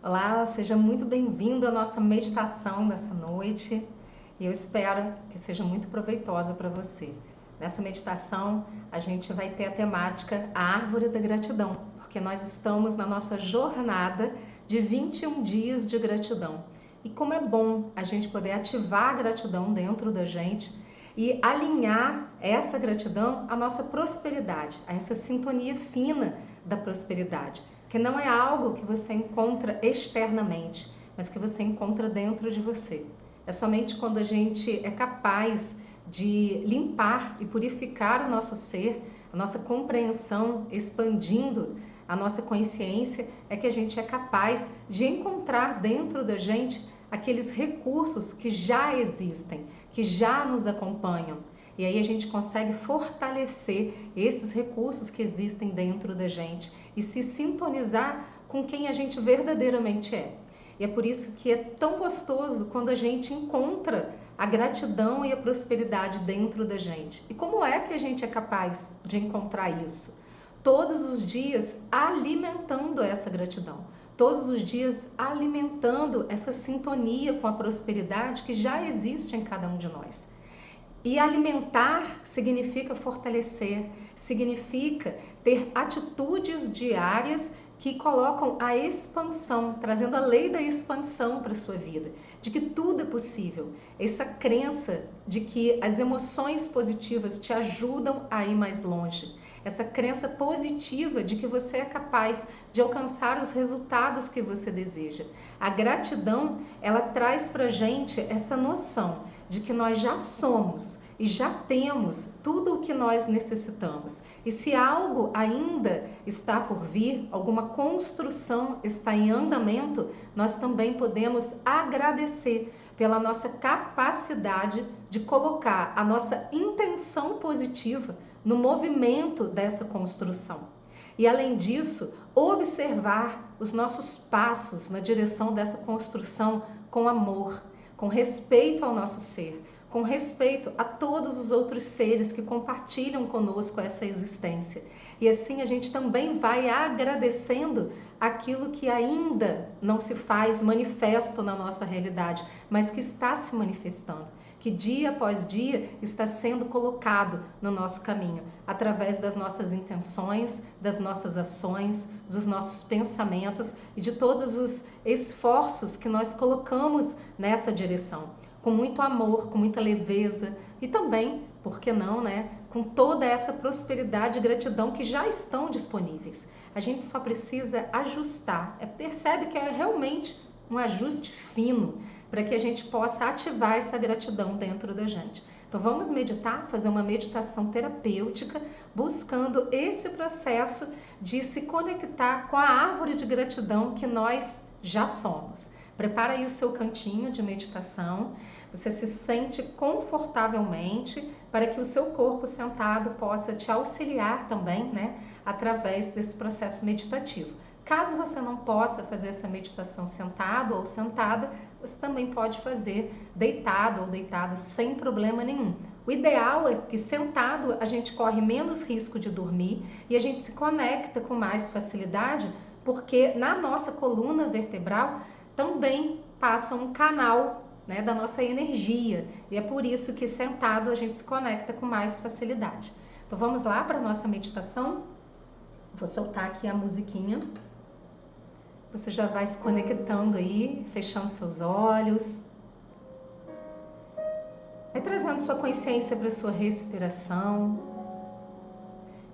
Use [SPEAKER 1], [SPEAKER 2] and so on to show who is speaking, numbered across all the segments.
[SPEAKER 1] Olá, seja muito bem-vindo à nossa meditação dessa noite e eu espero que seja muito proveitosa para você. Nessa meditação, a gente vai ter a temática a Árvore da Gratidão, porque nós estamos na nossa jornada de 21 dias de gratidão. E como é bom a gente poder ativar a gratidão dentro da gente e alinhar essa gratidão à nossa prosperidade, a essa sintonia fina da prosperidade que não é algo que você encontra externamente, mas que você encontra dentro de você. É somente quando a gente é capaz de limpar e purificar o nosso ser, a nossa compreensão, expandindo a nossa consciência, é que a gente é capaz de encontrar dentro da gente aqueles recursos que já existem, que já nos acompanham. E aí a gente consegue fortalecer esses recursos que existem dentro da gente e se sintonizar com quem a gente verdadeiramente é. E é por isso que é tão gostoso quando a gente encontra a gratidão e a prosperidade dentro da gente. E como é que a gente é capaz de encontrar isso? Todos os dias alimentando essa gratidão, todos os dias alimentando essa sintonia com a prosperidade que já existe em cada um de nós. E alimentar significa fortalecer, significa ter atitudes diárias que colocam a expansão, trazendo a lei da expansão para a sua vida, de que tudo é possível. Essa crença de que as emoções positivas te ajudam a ir mais longe. Essa crença positiva de que você é capaz de alcançar os resultados que você deseja. A gratidão, ela traz para gente essa noção de que nós já somos e já temos tudo o que nós necessitamos. E se algo ainda está por vir, alguma construção está em andamento, nós também podemos agradecer pela nossa capacidade de colocar a nossa intenção positiva no movimento dessa construção. E além disso, observar os nossos passos na direção dessa construção com amor com respeito ao nosso ser, com respeito a todos os outros seres que compartilham conosco essa existência. E assim a gente também vai agradecendo aquilo que ainda não se faz manifesto na nossa realidade, mas que está se manifestando que dia após dia está sendo colocado no nosso caminho, através das nossas intenções, das nossas ações, dos nossos pensamentos e de todos os esforços que nós colocamos nessa direção, com muito amor, com muita leveza e também, por que não, né, com toda essa prosperidade e gratidão que já estão disponíveis. A gente só precisa ajustar, é, percebe que é realmente um ajuste fino para que a gente possa ativar essa gratidão dentro da gente. Então vamos meditar, fazer uma meditação terapêutica, buscando esse processo de se conectar com a árvore de gratidão que nós já somos. Prepara aí o seu cantinho de meditação. Você se sente confortavelmente para que o seu corpo sentado possa te auxiliar também, né, através desse processo meditativo. Caso você não possa fazer essa meditação sentado ou sentada, você também pode fazer deitado ou deitada sem problema nenhum. O ideal é que sentado a gente corre menos risco de dormir e a gente se conecta com mais facilidade, porque na nossa coluna vertebral também passa um canal né, da nossa energia e é por isso que sentado a gente se conecta com mais facilidade. Então vamos lá para a nossa meditação? Vou soltar aqui a musiquinha. Você já vai se conectando aí, fechando seus olhos. Vai trazendo sua consciência para sua respiração.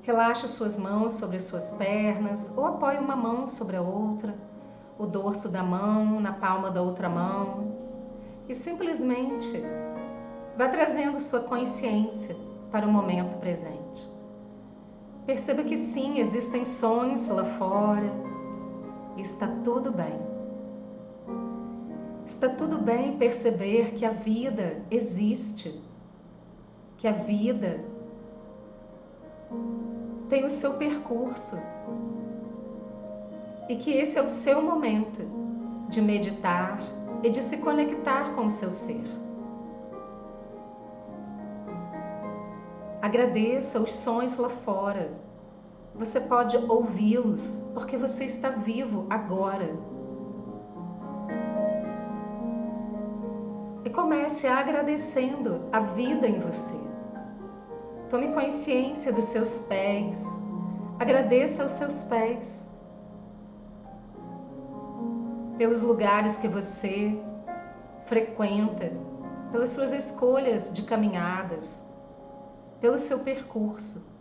[SPEAKER 1] Relaxa suas mãos sobre as suas pernas ou apoie uma mão sobre a outra, o dorso da mão na palma da outra mão e simplesmente vá trazendo sua consciência para o momento presente. Perceba que sim, existem sons lá fora, está tudo bem. Está tudo bem perceber que a vida existe, que a vida tem o seu percurso e que esse é o seu momento de meditar e de se conectar com o seu ser. Agradeça os sons lá fora você pode ouvi-los porque você está vivo agora. E comece agradecendo a vida em você. Tome consciência dos seus pés. Agradeça aos seus pés. Pelos lugares que você frequenta, pelas suas escolhas de caminhadas, pelo seu percurso.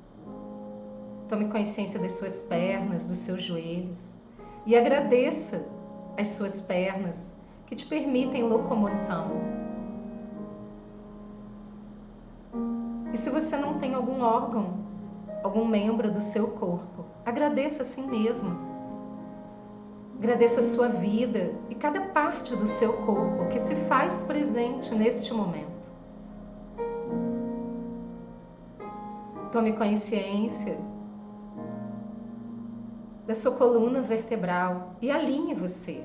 [SPEAKER 1] Tome consciência das suas pernas, dos seus joelhos e agradeça as suas pernas que te permitem locomoção. E se você não tem algum órgão, algum membro do seu corpo, agradeça a si mesmo. Agradeça a sua vida e cada parte do seu corpo que se faz presente neste momento. Tome consciência da sua coluna vertebral e alinhe você.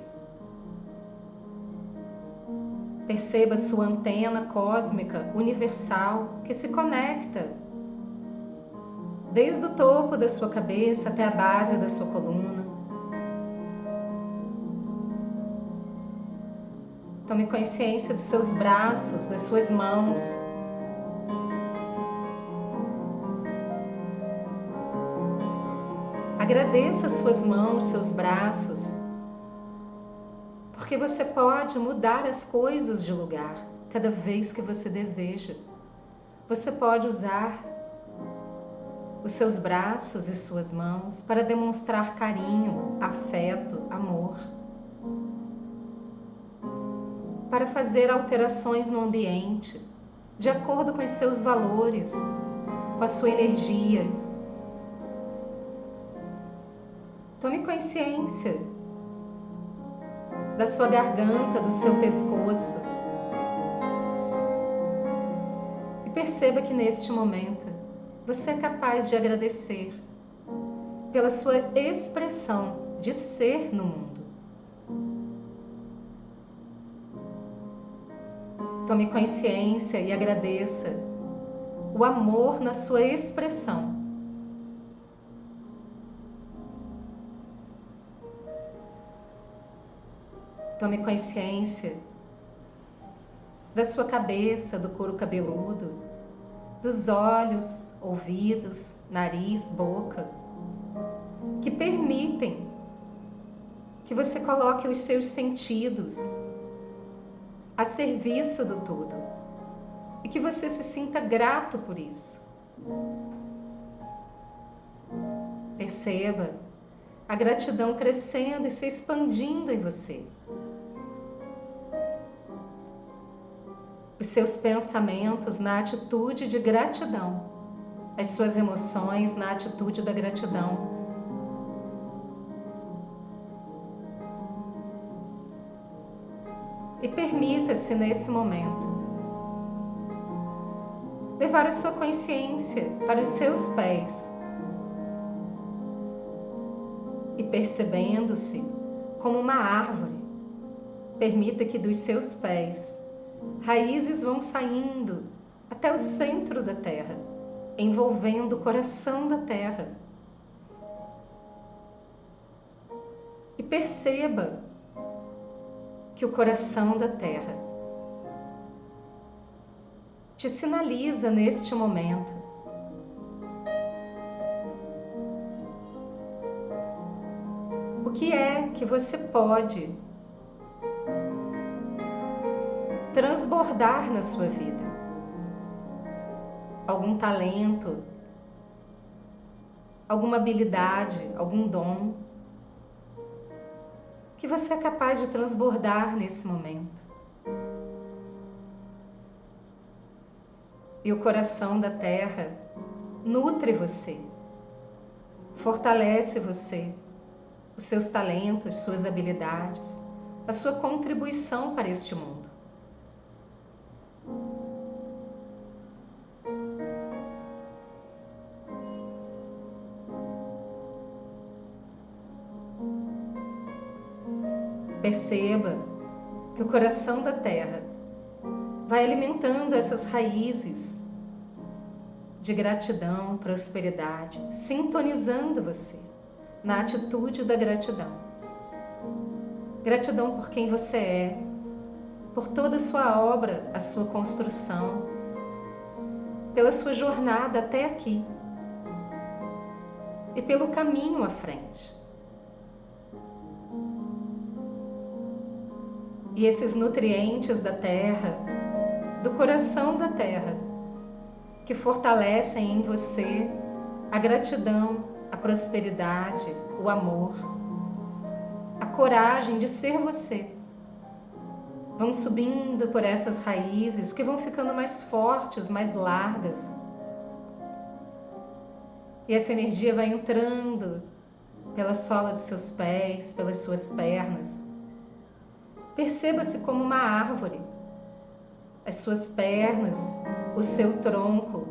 [SPEAKER 1] Perceba sua antena cósmica universal que se conecta desde o topo da sua cabeça até a base da sua coluna. Tome consciência dos seus braços, das suas mãos, Agradeça suas mãos, seus braços, porque você pode mudar as coisas de lugar cada vez que você deseja. Você pode usar os seus braços e suas mãos para demonstrar carinho, afeto, amor. Para fazer alterações no ambiente, de acordo com os seus valores, com a sua energia Tome consciência da sua garganta, do seu pescoço. E perceba que neste momento você é capaz de agradecer pela sua expressão de ser no mundo. Tome consciência e agradeça o amor na sua expressão. Tome consciência da sua cabeça, do couro cabeludo, dos olhos, ouvidos, nariz, boca, que permitem que você coloque os seus sentidos a serviço do todo e que você se sinta grato por isso. Perceba a gratidão crescendo e se expandindo em você. Os seus pensamentos na atitude de gratidão, as suas emoções na atitude da gratidão. E permita-se nesse momento levar a sua consciência para os seus pés e percebendo-se como uma árvore, permita que dos seus pés Raízes vão saindo até o centro da terra, envolvendo o coração da terra. E perceba que o coração da terra te sinaliza neste momento o que é que você pode transbordar na sua vida. Algum talento, alguma habilidade, algum dom que você é capaz de transbordar nesse momento. E o coração da terra nutre você, fortalece você, os seus talentos, suas habilidades, a sua contribuição para este mundo. Perceba que o coração da terra vai alimentando essas raízes de gratidão, prosperidade, sintonizando você na atitude da gratidão. Gratidão por quem você é, por toda a sua obra, a sua construção, pela sua jornada até aqui e pelo caminho à frente. E esses nutrientes da terra, do coração da terra, que fortalecem em você a gratidão, a prosperidade, o amor, a coragem de ser você. Vão subindo por essas raízes que vão ficando mais fortes, mais largas e essa energia vai entrando pela sola de seus pés, pelas suas pernas. Perceba-se como uma árvore. As suas pernas, o seu tronco.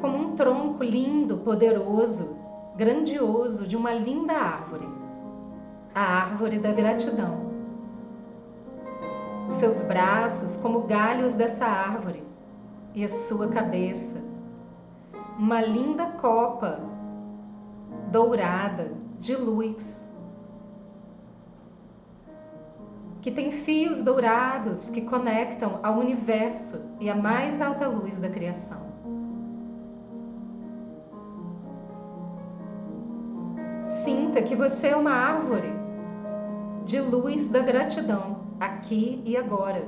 [SPEAKER 1] Como um tronco lindo, poderoso, grandioso de uma linda árvore. A árvore da gratidão. Os seus braços como galhos dessa árvore e a sua cabeça. Uma linda copa dourada de luz que tem fios dourados que conectam ao universo e à mais alta luz da criação. Sinta que você é uma árvore de luz da gratidão, aqui e agora.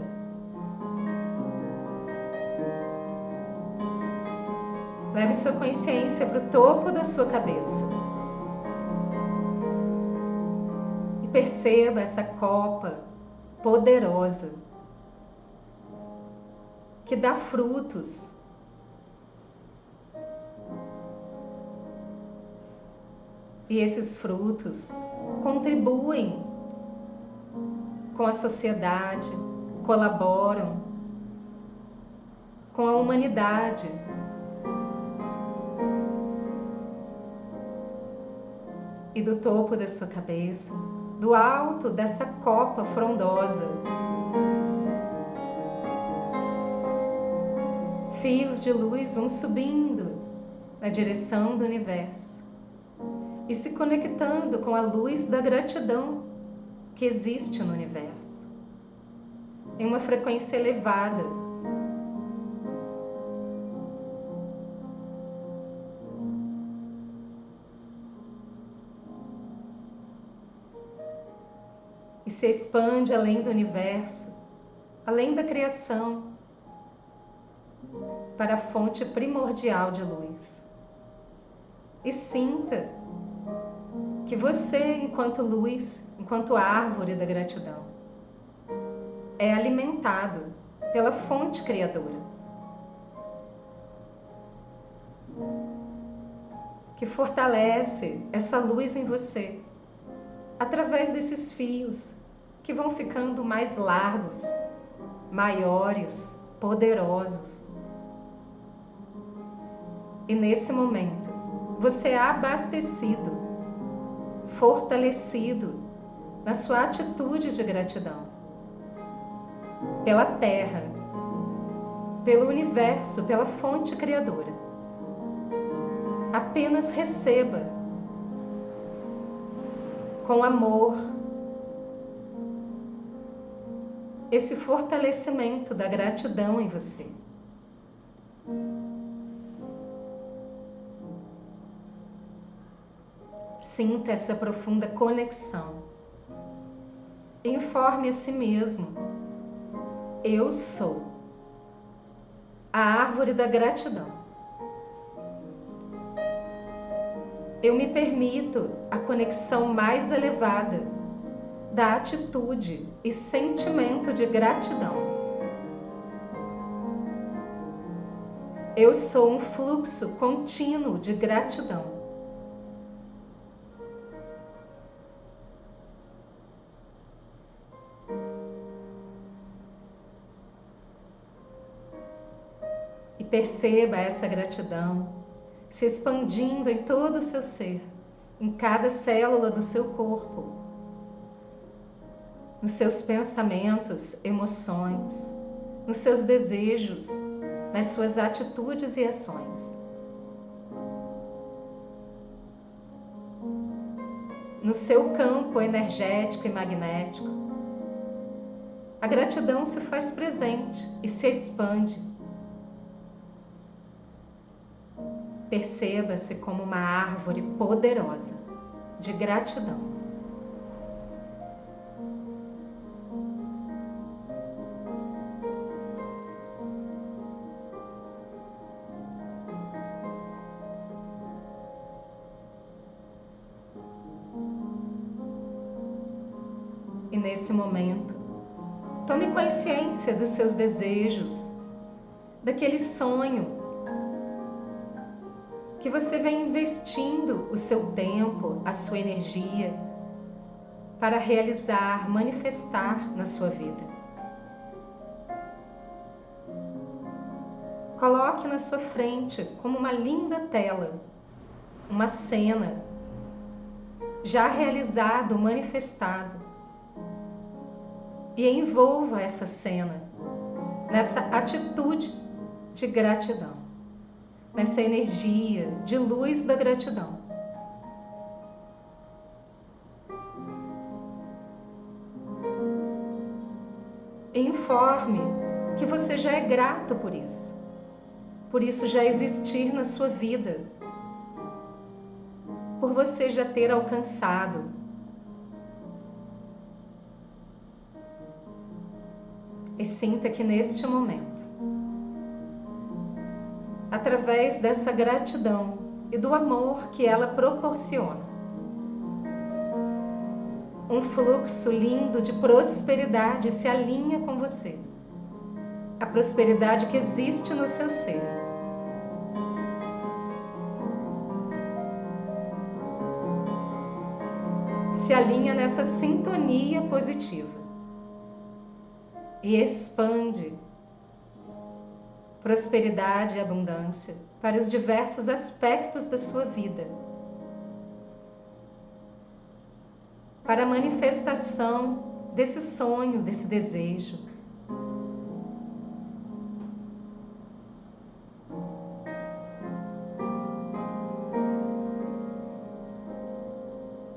[SPEAKER 1] Leve sua consciência para o topo da sua cabeça. E perceba essa copa poderosa que dá frutos. E esses frutos contribuem com a sociedade, colaboram com a humanidade e do topo da sua cabeça, do alto dessa copa frondosa. Fios de luz vão subindo na direção do universo e se conectando com a luz da gratidão que existe no universo, em uma frequência elevada se expande além do universo, além da criação, para a fonte primordial de luz. E sinta que você, enquanto luz, enquanto árvore da gratidão, é alimentado pela fonte criadora. Que fortalece essa luz em você através desses fios que vão ficando mais largos, maiores, poderosos. E nesse momento, você é abastecido, fortalecido na sua atitude de gratidão pela terra, pelo universo, pela fonte criadora. Apenas receba com amor, esse fortalecimento da gratidão em você. Sinta essa profunda conexão. Informe a si mesmo. Eu sou a árvore da gratidão. eu me permito a conexão mais elevada da atitude e sentimento de gratidão. Eu sou um fluxo contínuo de gratidão. E perceba essa gratidão se expandindo em todo o seu ser, em cada célula do seu corpo, nos seus pensamentos, emoções, nos seus desejos, nas suas atitudes e ações. no seu campo energético e magnético, a gratidão se faz presente e se expande. Perceba-se como uma árvore poderosa de gratidão. Nesse momento, tome consciência dos seus desejos, daquele sonho que você vem investindo o seu tempo, a sua energia para realizar, manifestar na sua vida. Coloque na sua frente como uma linda tela, uma cena já realizado, manifestado e envolva essa cena nessa atitude de gratidão, nessa energia de luz da gratidão. Informe que você já é grato por isso, por isso já existir na sua vida, por você já ter alcançado e sinta que neste momento, através dessa gratidão e do amor que ela proporciona, um fluxo lindo de prosperidade se alinha com você. A prosperidade que existe no seu ser. Se alinha nessa sintonia positiva e expande prosperidade e abundância para os diversos aspectos da sua vida. Para a manifestação desse sonho, desse desejo.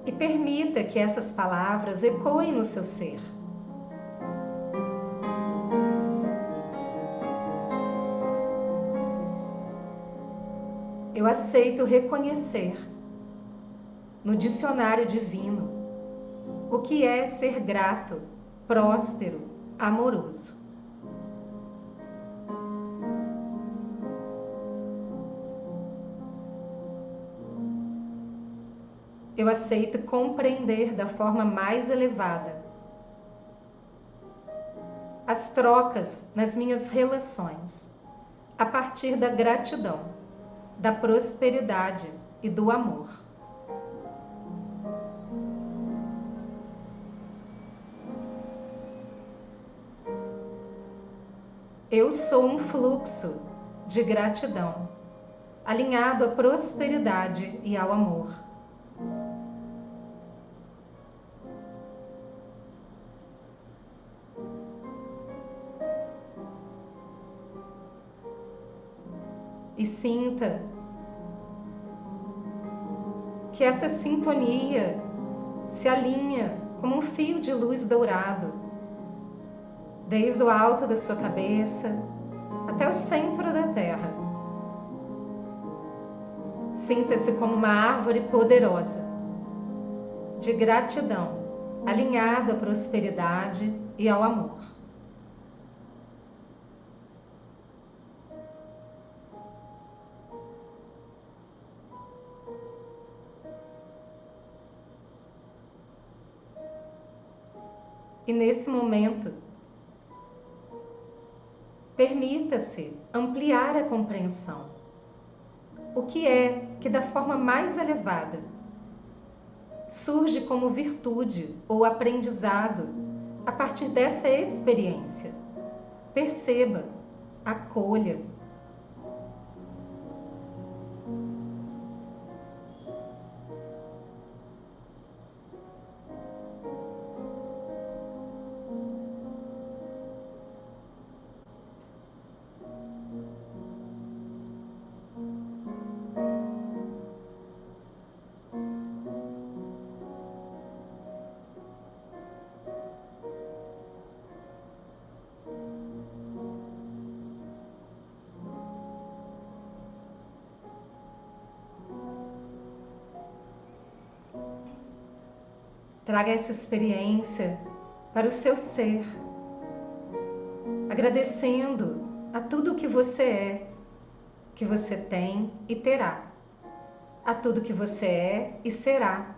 [SPEAKER 1] E permita que essas palavras ecoem no seu ser. Eu aceito reconhecer no dicionário divino o que é ser grato, próspero, amoroso. Eu aceito compreender da forma mais elevada as trocas nas minhas relações a partir da gratidão da prosperidade e do amor. Eu sou um fluxo de gratidão, alinhado à prosperidade e ao amor. e sinta que essa sintonia se alinha como um fio de luz dourado, desde o alto da sua cabeça até o centro da terra. Sinta-se como uma árvore poderosa, de gratidão, alinhada à prosperidade e ao amor. E nesse momento, permita-se ampliar a compreensão. O que é que, da forma mais elevada, surge como virtude ou aprendizado a partir dessa experiência? Perceba, acolha Traga essa experiência para o seu ser, agradecendo a tudo que você é, que você tem e terá, a tudo que você é e será.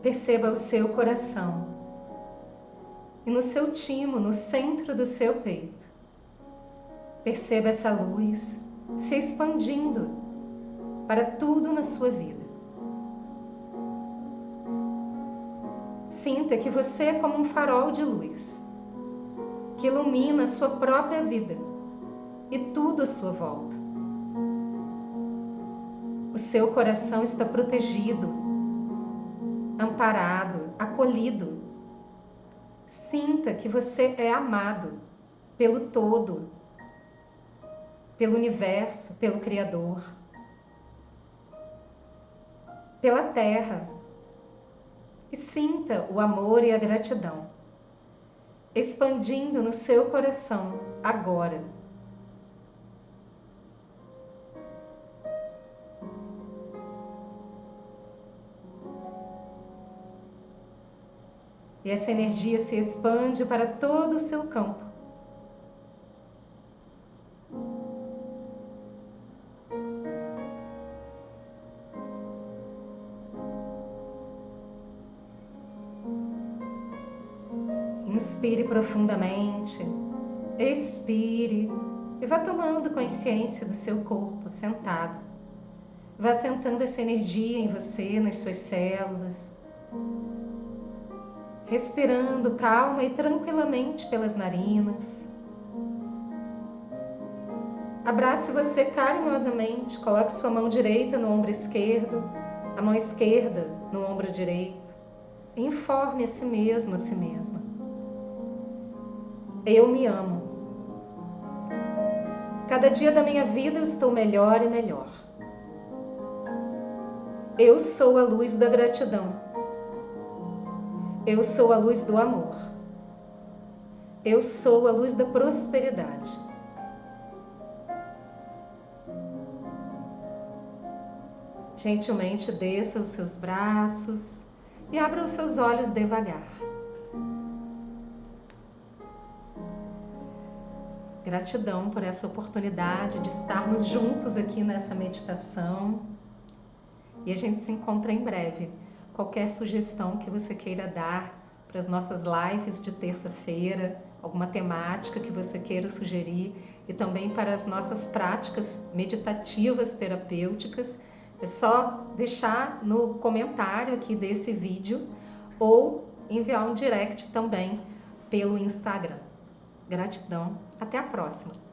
[SPEAKER 1] Perceba o seu coração e no seu timo, no centro do seu peito. Perceba essa luz se expandindo para tudo na sua vida. Sinta que você é como um farol de luz que ilumina a sua própria vida e tudo à sua volta. O seu coração está protegido, amparado, acolhido. Sinta que você é amado pelo todo, pelo universo, pelo Criador, pela terra. E sinta o amor e a gratidão expandindo no seu coração agora. E essa energia se expande para todo o seu campo. Profundamente, expire e vá tomando consciência do seu corpo sentado. Vá sentando essa energia em você, nas suas células. Respirando calma e tranquilamente pelas narinas. Abrace você carinhosamente, coloque sua mão direita no ombro esquerdo, a mão esquerda no ombro direito. Informe a si mesmo, a si mesma. Eu me amo. Cada dia da minha vida eu estou melhor e melhor. Eu sou a luz da gratidão. Eu sou a luz do amor. Eu sou a luz da prosperidade. Gentilmente desça os seus braços e abra os seus olhos devagar. Gratidão por essa oportunidade de estarmos juntos aqui nessa meditação. E a gente se encontra em breve. Qualquer sugestão que você queira dar para as nossas lives de terça-feira, alguma temática que você queira sugerir e também para as nossas práticas meditativas terapêuticas, é só deixar no comentário aqui desse vídeo ou enviar um direct também pelo Instagram. Gratidão. Até a próxima.